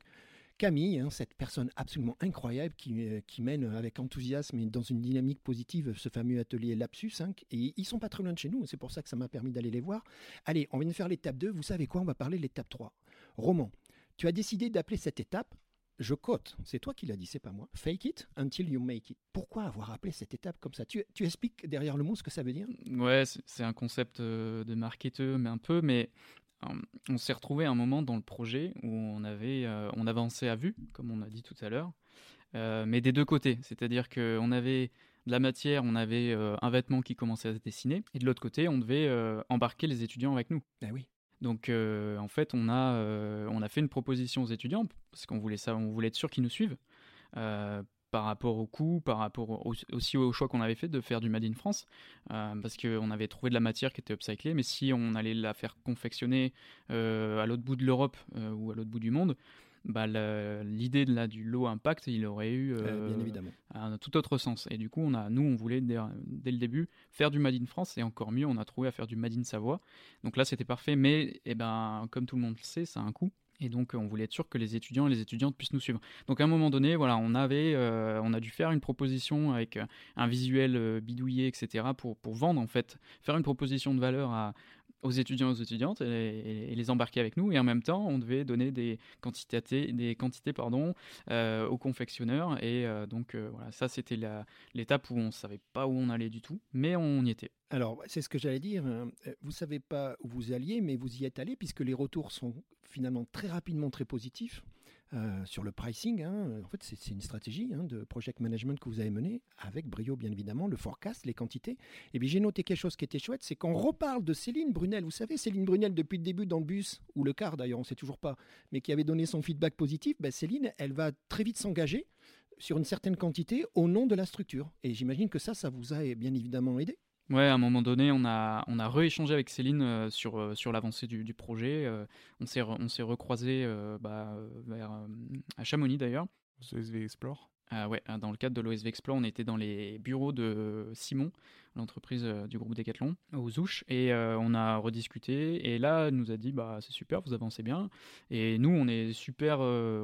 Camille, hein, cette personne absolument incroyable qui, euh, qui mène avec enthousiasme et dans une dynamique positive ce fameux atelier Lapsus. hein, et ils sont pas très loin de chez nous, c'est pour ça que ça m'a permis d'aller les voir. Allez, on vient de faire l'étape 2. Vous savez quoi? On va parler de l'étape 3. Roman, tu as décidé d'appeler cette étape je cote, c'est toi qui l'as dit, c'est pas moi. Fake it until you make it. Pourquoi avoir appelé cette étape comme ça? Tu, tu expliques derrière le mot ce que ça veut dire? Ouais, c'est un concept euh, de marketeur, mais un peu, mais on s'est retrouvé à un moment dans le projet où on avait, euh, on avançait à vue, comme on a dit tout à l'heure, euh, mais des deux côtés. C'est-à-dire qu'on avait de la matière, on avait euh, un vêtement qui commençait à se dessiner, et de l'autre côté, on devait embarquer les étudiants avec nous. Ben oui. Donc, en fait, on a, on a fait une proposition aux étudiants parce qu'on voulait ça, on voulait être sûr qu'ils nous suivent. Par rapport au coût, par rapport au- aussi au choix qu'on avait fait de faire du Made in France, euh, parce qu'on avait trouvé de la matière qui était upcyclée, mais si on allait la faire confectionner euh, à l'autre bout de l'Europe euh, ou à l'autre bout du monde, bah, l'idée de la, du low impact, il aurait eu bien évidemment. un tout autre sens. Et du coup, on a, nous, on voulait dès, dès le début faire du Made in France, et encore mieux, on a trouvé à faire du Made in Savoie. Donc là, c'était parfait, mais eh ben, comme tout le monde le sait, ça a un coût. Et donc, on voulait être sûr que les étudiants et les étudiantes puissent nous suivre. Donc, à un moment donné, voilà, on avait, euh, on a dû faire une proposition avec euh, un visuel euh, bidouillé, etc., pour vendre, en fait, faire une proposition de valeur à, aux étudiants et aux étudiantes et, les embarquer avec nous. Et en même temps, on devait donner des quantités, des quantités pardon, euh, aux confectionneurs. Et euh, donc, euh, voilà, ça, c'était l'étape où on ne savait pas où on allait du tout, mais on y était. Alors, c'est ce que j'allais dire. hein. Vous savez pas où vous alliez, mais vous y êtes allé puisque les retours sont finalement très rapidement très positifs euh, sur le pricing. hein. En fait, c'est une stratégie hein, de project management que vous avez menée avec brio, bien évidemment, le forecast, les quantités. Et bien, j'ai noté quelque chose qui était chouette, c'est qu'on reparle de Céline Brunel. Vous savez, Céline Brunel, depuis le début dans le bus, ou le car d'ailleurs, on ne sait toujours pas, mais qui avait donné son feedback positif. Ben, Céline, elle va très vite s'engager sur une certaine quantité au nom de la structure. Et j'imagine que ça, ça vous a bien évidemment aidé. Ouais, à un moment donné, on a, on a rééchangé avec Céline euh, sur, euh, sur l'avancée du, du projet. euh, on s'est re- on s'est recroisés euh, bah, vers, à Chamonix d'ailleurs. CSV Explore. Ah ouais, dans le cadre de l'OSV Explore, on était dans les bureaux de Simon, l'entreprise du groupe Decathlon, aux Ouches, et on a rediscuté. Et là, elle nous a dit bah c'est super, vous avancez bien. Et nous, on est super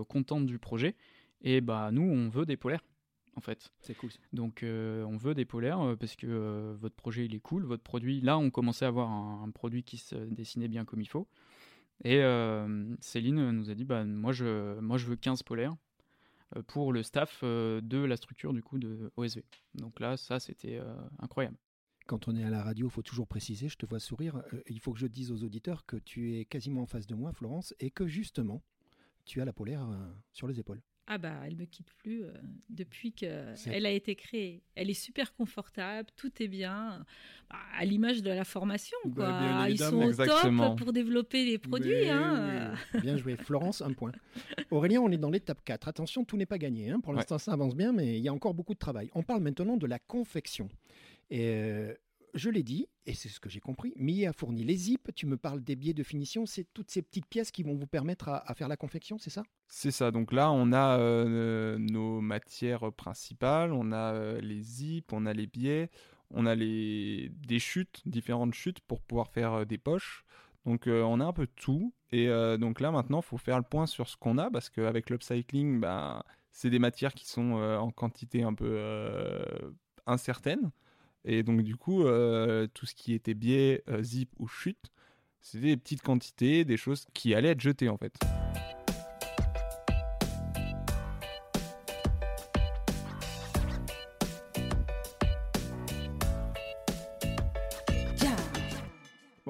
contents du projet. Et bah nous, on veut des polaires, en fait. C'est cool. Donc euh, on veut des polaires euh, parce que euh, votre projet il est cool, votre produit. Là, on commençait à avoir un, un produit qui se dessinait bien comme il faut. Et Céline nous a dit bah moi je moi je veux 15 polaires pour le staff de la structure du coup de OSV. Donc là, ça c'était incroyable. Quand on est à la radio, il faut toujours préciser, je te vois sourire, euh, il faut que je dise aux auditeurs que tu es quasiment en face de moi, Florence, et que justement, tu as la polaire euh, sur les épaules. Ah bah, elle me quitte plus euh, depuis qu'elle a été créée. Elle est super confortable, tout est bien, Bah, à l'image de la formation. Bah, Quoi. Ils sont au Exactement. top pour développer les produits. Mais hein. oui. Bien joué. Florence, un point. Aurélien, on est dans l'étape 4. Attention, tout n'est pas gagné. hein. Pour Ouais. l'instant, ça avance bien, mais il y a encore beaucoup de travail. On parle maintenant de la confection. Et euh, je l'ai dit, et c'est ce que j'ai compris, Millet a fourni les zips. Tu me parles des biais de finition. C'est toutes ces petites pièces qui vont vous permettre à, faire la confection, c'est ça? C'est ça. Donc là, on a euh, nos matières principales, on a euh, les zips, on a les biais, on a les des chutes, différentes chutes pour pouvoir faire euh, des poches. Donc on a un peu tout. Et donc là, maintenant, il faut faire le point sur ce qu'on a parce qu'avec l'upcycling, ben, c'est des matières qui sont en quantité un peu incertaine. Et donc du coup, euh, tout ce qui était biais, euh, zip ou chute, c'était des petites quantités, des choses qui allaient être jetées en fait.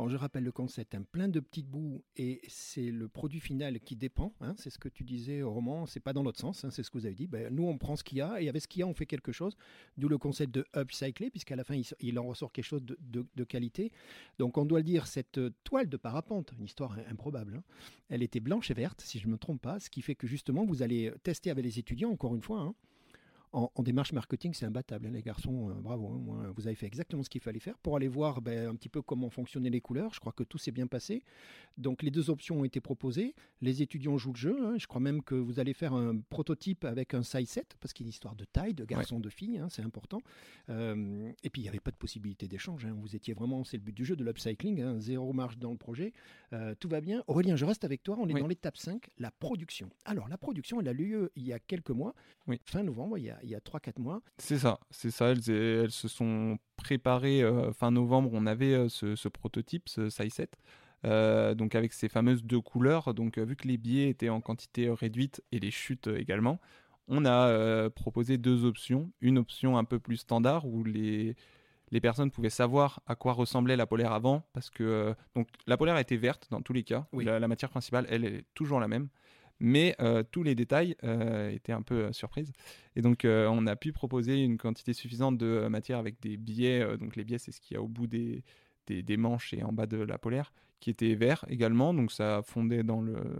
Je rappelle le concept, un plein de petites bouts et c'est le produit final qui dépend. hein, c'est ce que tu disais au roman, c'est pas dans l'autre sens, hein, c'est ce que vous avez dit. Ben, nous, on prend ce qu'il y a et avec ce qu'il y a, on fait quelque chose. D'où le concept de upcycler, puisqu'à la fin, il, en ressort quelque chose de, de- qualité. Donc, on doit le dire, cette euh, toile de parapente, une histoire im- improbable, hein, elle était blanche et verte, si je ne me trompe pas, ce qui fait que justement, vous allez tester avec les étudiants, encore une fois. En, démarche marketing, c'est imbattable, hein, les garçons. bravo, hein, vous avez fait exactement ce qu'il fallait faire pour aller voir ben, un petit peu comment fonctionnaient les couleurs. Je crois que tout s'est bien passé. Donc les deux options ont été proposées. Les étudiants jouent le jeu. Hein. Je crois même que vous allez faire un prototype avec un size set, parce qu'il y a une histoire de taille, de garçons, de filles, c'est important. et puis il n'y avait pas de possibilité d'échange. Vous étiez vraiment, c'est le but du jeu, de l'upcycling, zéro marge dans le projet. tout va bien. Aurélien, je reste avec toi. On est dans l'étape 5, la production. Alors la production, elle a lieu il y a quelques mois, fin novembre, il y a, il y a 3-4 mois. C'est ça, c'est ça. Elles, elles, se sont préparées euh, fin novembre. On avait euh, ce, prototype, ce size set. Euh, donc avec ces fameuses deux couleurs. Donc vu que les billets étaient en quantité réduite et les chutes également, on a proposé deux options. Une option un peu plus standard où les, les personnes pouvaient savoir à quoi ressemblait la polaire avant parce que donc la polaire était verte dans tous les cas. La, la, matière principale, elle, elle, est toujours la même mais euh, tous les détails euh, étaient un peu euh, surprises. Et donc, on a pu proposer une quantité suffisante de matière avec des billets. donc, les billets, c'est ce qu'il y a au bout des, des, manches et en bas de la polaire, qui était vert également. Donc, ça fondait dans, le,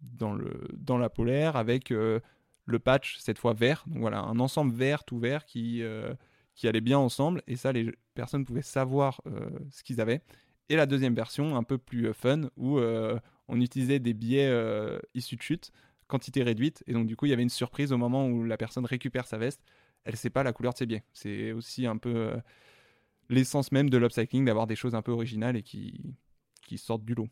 dans, le, dans la polaire avec le patch, cette fois vert. Donc, voilà, un ensemble vert tout vert qui, qui allait bien ensemble. Et ça, les personnes pouvaient savoir ce qu'ils avaient. Et la deuxième version, un peu plus fun, où on utilisait des billets euh, issus de chute, quantité réduite, et donc du coup il y avait une surprise au moment où la personne récupère sa veste, elle ne sait pas la couleur de ses billets. C'est aussi un peu euh, l'essence même de l'upcycling, d'avoir des choses un peu originales et qui, qui sortent du lot.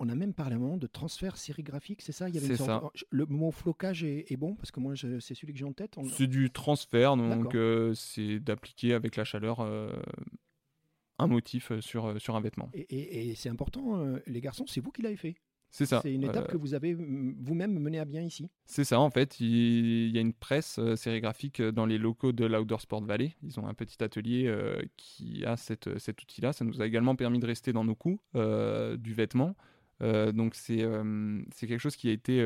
On a même parlé un moment de transfert sérigraphique, c'est ça? Il y avait ça. Le mot flocage est, bon? Parce que moi c'est celui que j'ai en tête. C'est du transfert, donc euh, c'est d'appliquer avec la chaleur un motif euh, sur, euh, sur un vêtement. Et, c'est important, euh, les garçons, c'est vous qui l'avez fait. C'est ça. C'est une étape que vous avez vous-même menée à bien ici. C'est ça, en fait. Il, y a une presse sérigraphique dans les locaux de l'Outdoor Sport Valley. Ils ont un petit atelier qui a cette, cet outil-là. Ça nous a également permis de rester dans nos coups du vêtement. donc c'est quelque chose qui a été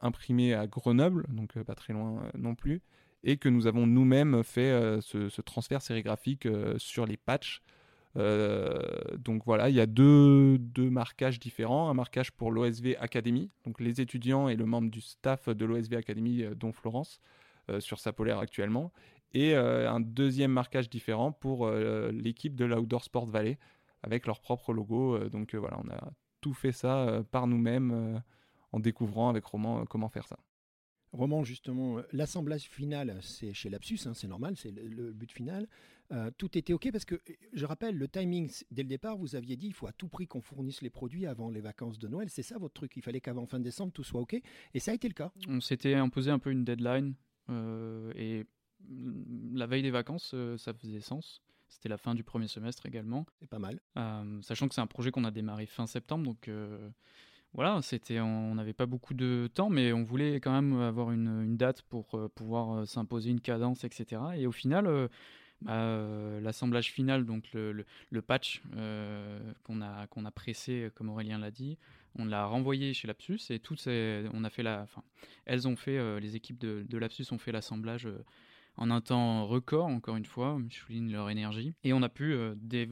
imprimé à Grenoble, donc pas très loin non plus, et que nous avons nous-mêmes fait ce, ce, transfert sérigraphique sur les patchs euh, donc voilà, il y a deux, deux, marquages différents. Un marquage pour l'OSV Academy, donc les étudiants et le membre du staff de l'OSV Academy, euh, dont Florence, euh, sur sa polaire actuellement. Et un deuxième marquage différent pour l'équipe de l'Outdoor Sport Valley, avec leur propre logo. donc voilà, on a tout fait ça par nous-mêmes en découvrant avec Roman comment faire ça. Roman, justement, l'assemblage final, c'est chez Lapsus, hein, c'est normal, c'est le, but final. Euh, tout était OK parce que, je rappelle, le timing, dès le départ, vous aviez dit il faut à tout prix qu'on fournisse les produits avant les vacances de Noël. C'est ça votre truc. Il fallait qu'avant fin décembre, tout soit OK. Et ça a été le cas. On s'était imposé un peu une deadline. Euh, et la veille des vacances, euh, ça faisait sens. C'était la fin du premier semestre également. C'est pas mal. sachant que c'est un projet qu'on a démarré fin septembre. Donc voilà, c'était, on n'avait pas beaucoup de temps, mais on voulait quand même avoir une, date pour pouvoir s'imposer une cadence, etc. Et au final, bah, euh, l'assemblage final, donc le, patch euh, qu'on a, a pressé, comme Aurélien l'a dit, on l'a renvoyé chez Lapsus et toutes on a fait la, elles ont fait, euh, les équipes de, de, Lapsus ont fait l'assemblage en un temps record, encore une fois, je souligne leur énergie, et on a pu,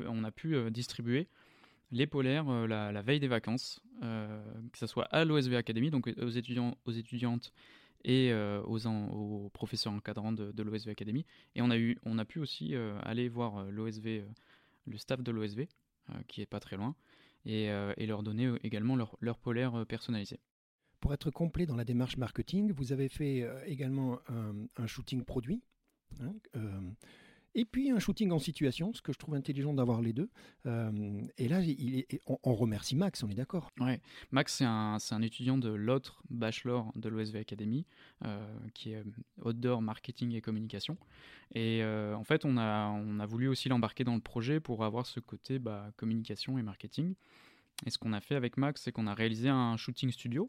on a pu distribuer les polaires la, la, veille des vacances, que ce soit à l'OSV Academy, donc aux étudiants, aux étudiantes et euh, aux, professeurs encadrants de, l'OSV Academy. Et on a, eu, on a pu aussi euh, aller voir euh, l'OSV, le staff de l'OSV, qui est pas très loin, et, leur donner également leur, leur polaire personnalisé. Pour être complet dans la démarche marketing, vous avez fait également un, shooting produit. Hein, et puis un shooting en situation, ce que je trouve intelligent d'avoir les deux. Euh, et là, on, remercie Max, on est d'accord Ouais, Max, c'est un, étudiant de l'autre bachelor de l'OSV Academy, euh, qui est Outdoor Marketing et Communication. Et euh, en fait, on a, on a voulu aussi l'embarquer dans le projet pour avoir ce côté bah, communication et marketing. Et ce qu'on a fait avec Max, c'est qu'on a réalisé un shooting studio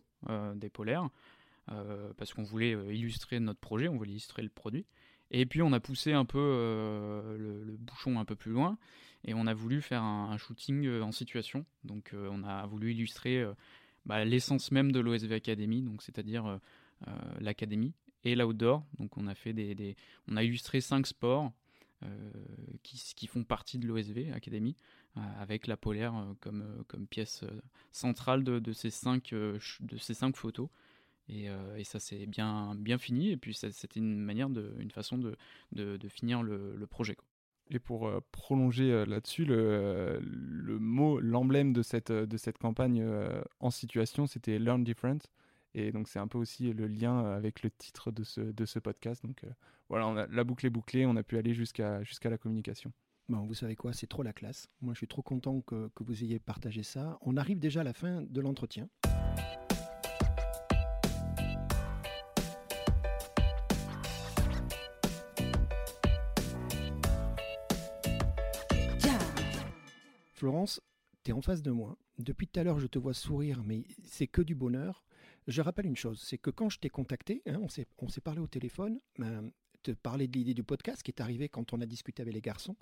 des polaires, parce qu'on voulait illustrer notre projet, on voulait illustrer le produit. Et puis on a poussé un peu euh, le, bouchon un peu plus loin et on a voulu faire un, shooting euh, en situation. Donc euh, on a voulu illustrer bah, l'essence même de l'OSV Academy, donc c'est-à-dire l'académie et l'outdoor. Donc on a fait des, on a illustré cinq sports qui, font partie de l'OSV Academy avec la polaire comme, pièce centrale de, ces cinq, de ces cinq photos. Et, ça s'est bien, bien fini. Et puis c'était une manière, de, une façon de, de, finir le, le projet. Et pour prolonger là-dessus, le, le, mot, l'emblème de cette, de cette campagne en situation, c'était Learn Different. Et donc c'est un peu aussi le lien avec le titre de ce, de ce podcast. Donc voilà, on a, la boucle est bouclée, on a pu aller jusqu'à jusqu'à la communication. Bon, vous savez quoi, c'est trop la classe. Moi, je suis trop content que, que vous ayez partagé ça. On arrive déjà à la fin de l'entretien. Florence, tu es en face de moi. Depuis tout à l'heure, je te vois sourire, mais c'est que du bonheur. Je rappelle une chose, c'est que quand je t'ai contacté, hein, on s'est parlé au téléphone, ben, te parler de l'idée du podcast qui est arrivé quand on a discuté avec les garçons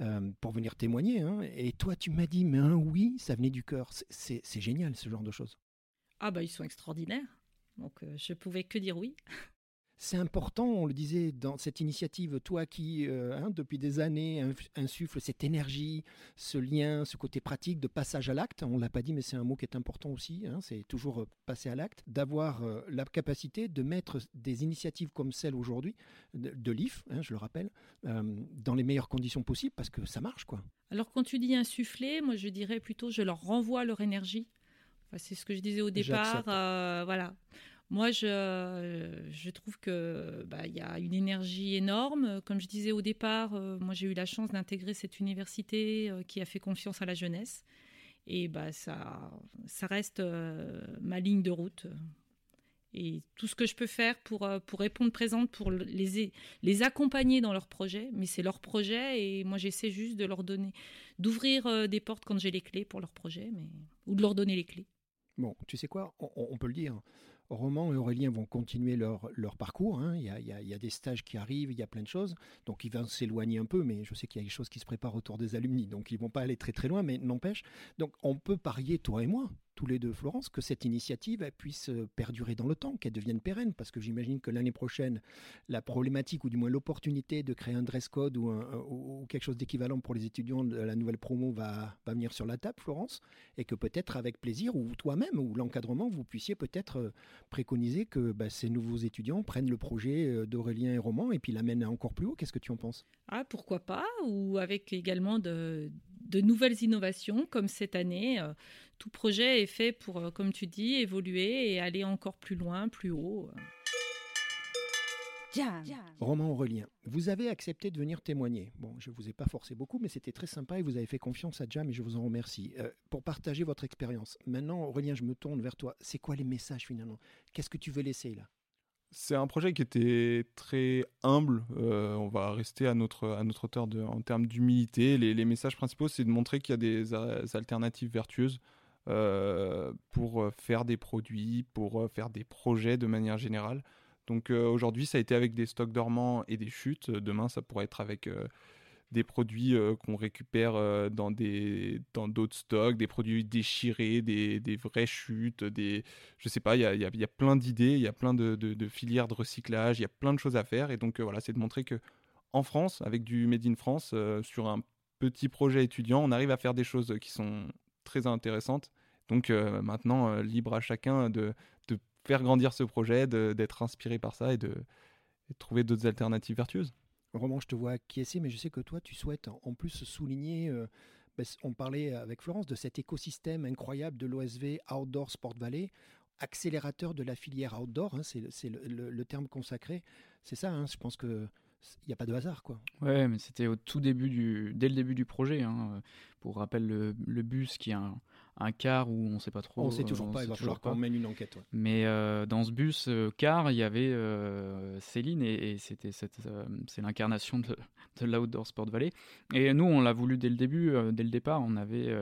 euh, pour venir témoigner. Hein. et toi, tu m'as dit, mais un oui, ça venait du cœur. C'est génial ce genre de choses. Ah bah ils sont extraordinaires. Donc euh, je pouvais que dire oui. C'est important, on le disait dans cette initiative, toi qui, euh, hein, depuis des années, insuffle cette énergie, ce lien, ce côté pratique de passage à l'acte. On ne l'a pas dit, mais c'est un mot qui est important aussi. Hein, c'est toujours euh, passer à l'acte, d'avoir euh, la capacité de mettre des initiatives comme celle aujourd'hui de, l'IF, hein, je le rappelle, dans les meilleures conditions possibles, parce que ça marche, quoi. Alors quand tu dis insuffler, moi je dirais plutôt je leur renvoie leur énergie. c'est ce que je disais au départ. voilà. Moi, je, je trouve que bah, y a une énergie énorme. Comme je disais au départ, euh, moi j'ai eu la chance d'intégrer cette université euh, qui a fait confiance à la jeunesse. Et bah, ça, ça reste euh, ma ligne de route. Et tout ce que je peux faire pour, pour répondre présente, pour les, les accompagner dans leur projet, mais c'est leur projet et moi j'essaie juste de leur donner, d'ouvrir des portes quand j'ai les clés pour leur projet, mais, ou de leur donner les clés. Bon, tu sais quoi, on peut le dire, Roman et Aurélien vont continuer leur, parcours. Hein. Il, y a, il, y a, des stages qui arrivent, il y a plein de choses. Donc ils vont s'éloigner un peu, mais je sais qu'il y a des choses qui se préparent autour des alumni. Donc ils vont pas aller très très loin, mais n'empêche. Donc on peut parier, toi et moi, tous les deux, Florence, que cette initiative puisse euh, perdurer dans le temps, qu'elle devienne pérenne, parce que j'imagine que l'année prochaine, la problématique, ou du moins l'opportunité de créer un dress code ou, quelque chose d'équivalent pour les étudiants de la nouvelle promo va, va venir sur la table, Florence, et que peut-être avec plaisir, ou toi-même, ou l'encadrement, vous puissiez peut-être euh, préconiser que bah, ces nouveaux étudiants prennent le projet euh, d'Aurélien et Roman et puis l'amènent encore plus haut. Qu'est-ce que tu en penses? Ah, pourquoi pas Ou avec également de, de nouvelles innovations, comme cette année tout projet est fait pour, euh, comme tu dis, évoluer et aller encore plus loin, plus haut. Roman Aurélien, vous avez accepté de venir témoigner. Bon, je ne vous ai pas forcé beaucoup, mais c'était très sympa et vous avez fait confiance à Jam et je vous en remercie euh, pour partager votre expérience. Maintenant, Aurélien, je me tourne vers toi. C'est quoi les messages finalement? Qu'est-ce que tu veux laisser là? C'est un projet qui était très humble. Euh, on va rester à notre, à notre hauteur en termes d'humilité. Les, messages principaux, c'est de montrer qu'il y a des alternatives vertueuses euh, pour euh, faire des produits, pour faire des projets de manière générale. Donc aujourd'hui, ça a été avec des stocks dormants et des chutes. Demain, ça pourrait être avec des produits qu'on récupère dans des dans d'autres stocks, des produits déchirés, des, des vraies chutes, des je sais pas, il y a, y a, plein d'idées, il y a plein de, de, filières de recyclage, il y a plein de choses à faire et donc voilà, c'est de montrer que en France, avec du Made in France, sur un petit projet étudiant, on arrive à faire des choses qui sont très intéressante. Donc euh, maintenant, euh, libre à chacun de, de, faire grandir ce projet, d'être inspiré par ça et de, trouver d'autres alternatives vertueuses. Roman, je te vois acquiescer, mais je sais que toi, tu souhaites en plus souligner, euh, ben, on parlait avec Florence de cet écosystème incroyable de l'OSV Outdoor Sport Valley, accélérateur de la filière outdoor, hein, c'est le, terme consacré. C'est ça, hein, je pense que il n'y a pas de hasard, quoi. Ouais, mais c'était au tout début du, dès le début du projet. Hein. Pour rappel, le, le, bus qui est un, un car où on ne sait pas trop. On ne sait toujours pas, il va falloir qu'on mène une enquête. Mais euh, dans ce bus euh, car, il y avait euh, Céline et, c'était c'est l'incarnation de, de l'Outdoor Sport Valley. Et nous, on l'a voulu dès le début, dès le départ. On avait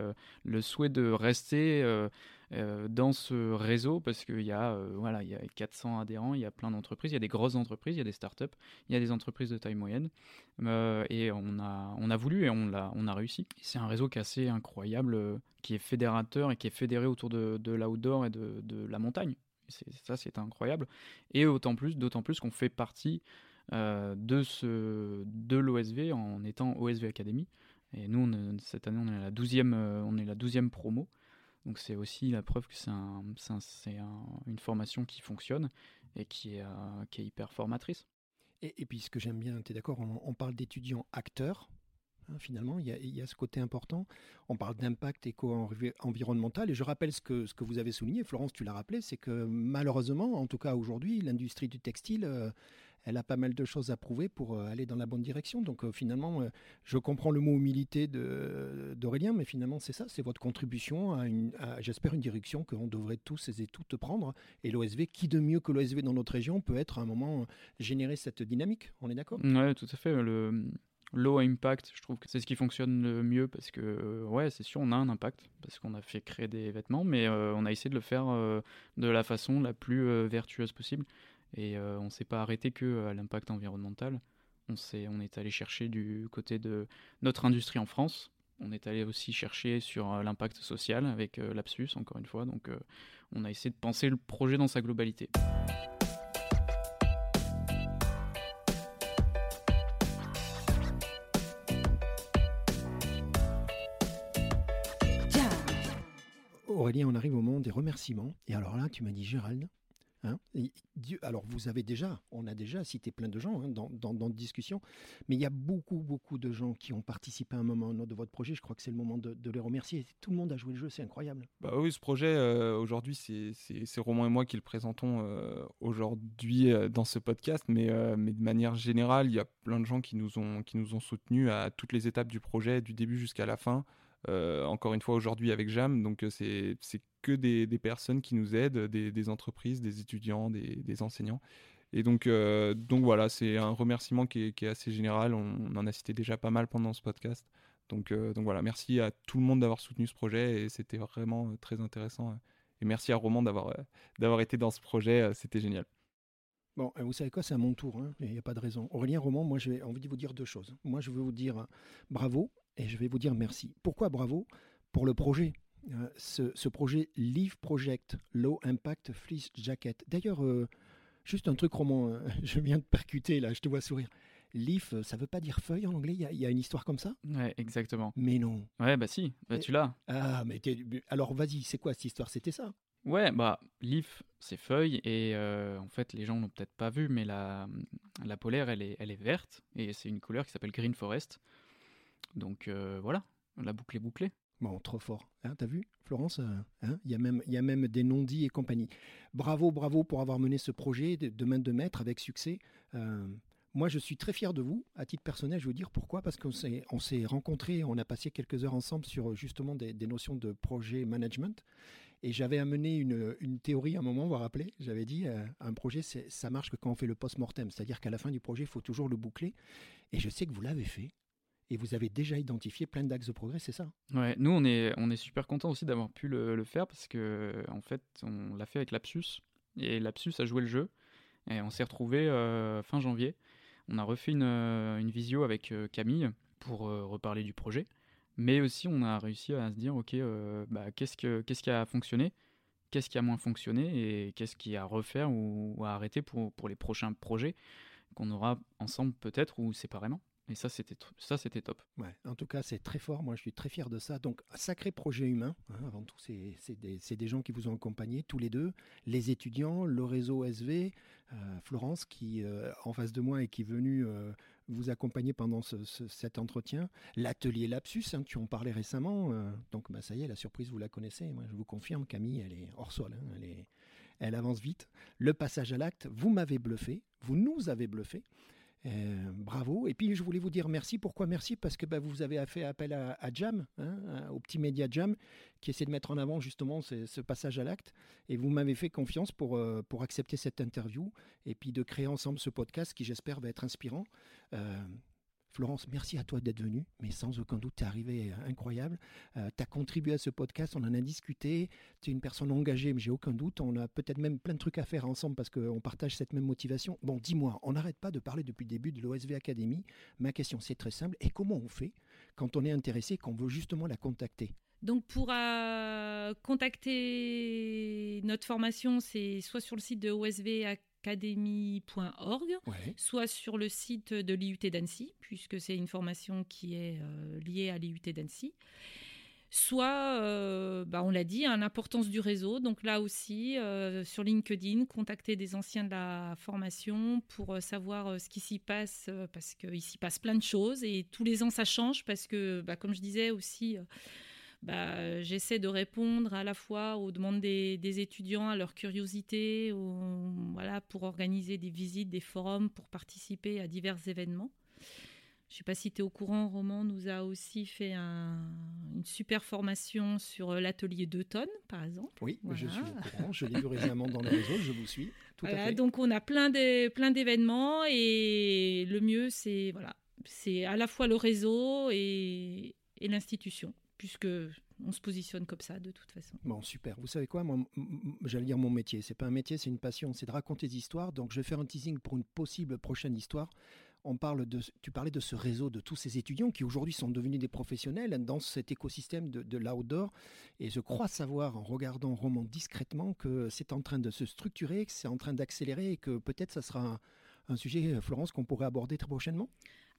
le souhait de rester euh, dans ce réseau parce qu'il y, a, euh, voilà, il y a 400 adhérents, il y a plein d'entreprises, il y a des grosses entreprises, il y a des startups, il y a des entreprises de taille moyenne. Euh, et on a, on a voulu et on a, on a réussi. C'est un réseau qui est assez incroyable, qui est fédérateur et qui est fédéré autour de, de l'outdoor et de, de, la montagne. ça, c'est incroyable. Et autant plus, d'autant plus qu'on fait partie de, ce, de l'OSV en étant OSV Academy. Et nous, cette année, on est la 12e, on est la 12e promo. Donc c'est aussi la preuve que c'est un, une formation qui fonctionne et qui est, qui est hyper formatrice. Et, puis ce que j'aime bien, tu es d'accord, on, parle d'étudiants acteurs, hein, finalement, il y, a, il y, a, ce côté important. On parle d'impact éco-environnemental, et je rappelle ce que, ce que vous avez souligné, Florence, tu l'as rappelé, c'est que malheureusement, en tout cas aujourd'hui, l'industrie du textile, euh, elle a pas mal de choses à prouver pour euh, aller dans la bonne direction. Donc euh, finalement, euh, je comprends le mot humilité d'Aurélien, mais finalement c'est ça, c'est votre contribution à, j'espère, une direction que l'on devrait tous et toutes prendre. Et l'OSV, qui de mieux que l'OSV dans notre région peut être à un moment générer cette dynamique? On est d'accord? Oui, tout à fait. Le low impact, je trouve que c'est ce qui fonctionne le mieux parce que, ouais, c'est sûr, on a un impact parce qu'on a fait créer des vêtements, mais on a essayé de le faire de la façon la plus vertueuse possible. Et euh, on ne s'est pas arrêté que euh, à l'impact environnemental. On, on est allé chercher du côté de notre industrie en France. On est allé aussi chercher sur euh, l'impact social avec Lapsus, encore une fois. Donc on a essayé de penser le projet dans sa globalité. Aurélien, on arrive au moment des remerciements. Et alors là, tu m'as dit, Gérald, Hein alors vous avez déjà, on a déjà cité plein de gens hein, dans, dans, dans discussion, mais il y a beaucoup, beaucoup de gens qui ont participé à un moment de votre projet. Je crois que c'est le moment de, les remercier. Tout le monde a joué le jeu, c'est incroyable. Bah oui, ce projet, euh, aujourd'hui, c'est Romain et moi qui le présentons euh, aujourd'hui euh, dans ce podcast, mais, mais de manière générale, il y a plein de gens qui nous ont, qui nous ont soutenus à toutes les étapes du projet, du début jusqu'à la fin. Euh, encore une fois aujourd'hui avec Jam. Donc euh, c'est que des, personnes qui nous aident, des, entreprises, des étudiants, des, enseignants. Et donc, euh, donc voilà, c'est un remerciement qui est, assez général. On, en a cité déjà pas mal pendant ce podcast. Donc, donc voilà, merci à tout le monde d'avoir soutenu ce projet et c'était vraiment très intéressant. Et merci à Roman d'avoir d'avoir été dans ce projet, c'était génial. Bon, vous savez quoi, c'est à mon tour, hein, il n'y a pas de raison. Aurélien Roman, moi j'ai envie de vous dire deux choses. Moi je veux vous dire bravo et je vais vous dire merci. Pourquoi bravo? Pour le projet. Euh, ce, projet Leaf Project Low Impact Fleece Jacket. D'ailleurs, euh, juste un truc roman, euh, je viens de percuter là, je te vois sourire. Leaf, ça veut pas dire feuille en anglais? Il y, a une histoire comme ça? Ouais, exactement. Mais non. Ouais, bah si, bah, tu l'as. Ah, mais alors vas-y, c'est quoi cette histoire? C'était ça? Ouais, bah leaf, c'est feuille et en fait les gens l'ont peut-être pas vu, mais la, la polaire elle est, elle est verte et c'est une couleur qui s'appelle Green Forest. Donc euh, voilà, la boucle est bouclée. Bon, trop fort. Hein, T'as vu, Florence euh, hein, Il y, a même, y a même des non-dits et compagnie. Bravo, bravo pour avoir mené ce projet de, main de maître avec succès. Euh, moi, je suis très fier de vous. À titre personnel, je veux dire pourquoi Parce qu'on s'est, on s'est rencontrés, on a passé quelques heures ensemble sur justement des, notions de projet management. Et j'avais amené une, une, théorie à un moment, vous vous rappelez? J'avais dit, un projet, ça marche que quand on fait le post-mortem. C'est-à-dire qu'à la fin du projet, il faut toujours le boucler. Et je sais que vous l'avez fait et vous avez déjà identifié plein d'axes de progrès, c'est ça Ouais, nous on est, on est super content aussi d'avoir pu le, faire parce que en fait on l'a fait avec Lapsus. Et Lapsus a joué le jeu. Et on s'est retrouvé euh, fin janvier. On a refait une, euh, une visio avec euh, Camille pour reparler du projet, mais aussi on a réussi à se dire ok bah, qu'est-ce, que, qu'est-ce qui a fonctionné, qu'est-ce qui a moins fonctionné? Et qu'est-ce qui a à refaire ou, ou à arrêter pour, pour les prochains projets qu'on aura ensemble peut-être ou séparément? Et ça, c'était ça, c'était top. Ouais, en tout cas, c'est très fort. Moi, je suis très fier de ça. Donc, sacré projet humain. Hein, avant tout, c'est des, des, gens qui vous ont accompagné, tous les deux, les étudiants, le réseau SV, euh, Florence qui euh, en face de moi et qui est venue euh, vous accompagner pendant ce, cet entretien, l'atelier Lapsus, hein, tu en parlais récemment. donc, bah, ça y est, la surprise, vous la connaissez. Moi, je vous confirme, Camille, elle est hors sol. Hein, elle, est, elle avance vite. Le passage à l'acte, vous m'avez bluffé, vous nous avez bluffé. Euh, bravo. Et puis je voulais vous dire merci. Pourquoi merci? Parce que bah, vous avez fait appel à, Jam, hein, au petit média Jam, qui essaie de mettre en avant justement ce, passage à l'acte. Et vous m'avez fait confiance pour, euh, pour accepter cette interview et puis de créer ensemble ce podcast qui j'espère va être inspirant. Euh, Florence, merci à toi d'être venue, mais sans aucun doute, tu es arrivée euh, incroyable. Euh, tu as contribué à ce podcast, on en a discuté. Tu es une personne engagée, mais j'ai aucun doute. On a peut-être même plein de trucs à faire ensemble parce qu'on partage cette même motivation. Bon, dis-moi, on n'arrête pas de parler depuis le début de l'OSV Academy. Ma question, c'est très simple. Et comment on fait quand on est intéressé, qu'on veut justement la contacter? Donc pour euh, contacter notre formation, c'est soit sur le site de OSV Academy, academy.org, soit sur le site de l'IUT d'Annecy, puisque c'est une formation qui est euh, liée à l'IUT d'Annecy, soit, euh, bah, on l'a dit, hein, l'importance du réseau. Donc là aussi, euh, sur LinkedIn, contacter des anciens de la formation pour savoir ce qui s'y passe, parce qu'il s'y passe plein de choses. Et tous les ans ça change parce que, bah, comme je disais aussi, bah, j'essaie de répondre à la fois aux demandes des, étudiants, à leur curiosité, voilà, pour organiser des visites, des forums, pour participer à divers événements. Je ne sais pas si tu es au courant, Roman nous a aussi fait une super formation sur euh, l'atelier 2 tonnes, par exemple. Oui, je suis au courant, je l'ai vu récemment dans le réseau, je vous suis. Tout à fait. Donc on a plein d'événements et le mieux, c'est voilà, c'est à la fois le réseau et, l'institution, puisque on se positionne comme ça de toute façon. Bon, super. Vous savez quoi, j'allais dire mon métier. C'est pas un métier, c'est une passion. C'est de raconter des histoires. Donc, je vais faire un teasing pour une possible prochaine histoire on parle de, tu parlais de ce réseau de tous ces étudiants qui aujourd'hui sont devenus des professionnels dans cet écosystème de, l'outdoor. Et je crois savoir, en regardant Roman discrètement, que c'est en train de se structurer, que c'est en train d'accélérer et que peut-être ça sera un, sujet, Florence, qu'on pourrait aborder très prochainement.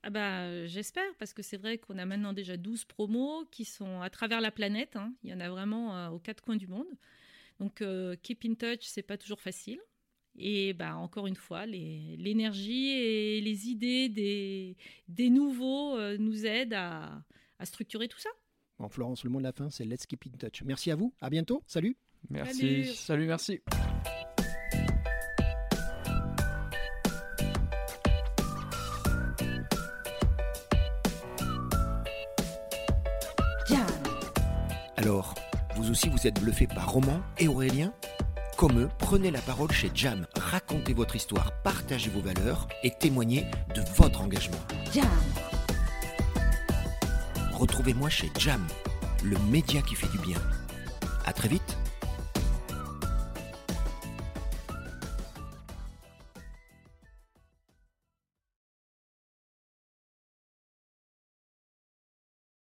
Ah bah, j'espère, parce que c'est vrai qu'on a maintenant déjà 12 promos qui sont à travers la planète. Hein. Il y en a vraiment euh, aux quatre coins du monde. Donc, euh, keep in touch, c'est pas toujours facile. Et bah, encore une fois, l'énergie et les idées des, des nouveaux euh, nous aident à, à, structurer tout ça. Bon, Florence, le mot de la fin, c'est Let's Keep in Touch. Merci à vous, à bientôt, salut. Merci, salut, merci. Aussi vous êtes bluffé par Roman et Aurélien comme eux, prenez la parole chez Jam, racontez votre histoire, partagez vos valeurs et témoignez de votre engagement. Jam Retrouvez-moi chez Jam, le média qui fait du bien. À très vite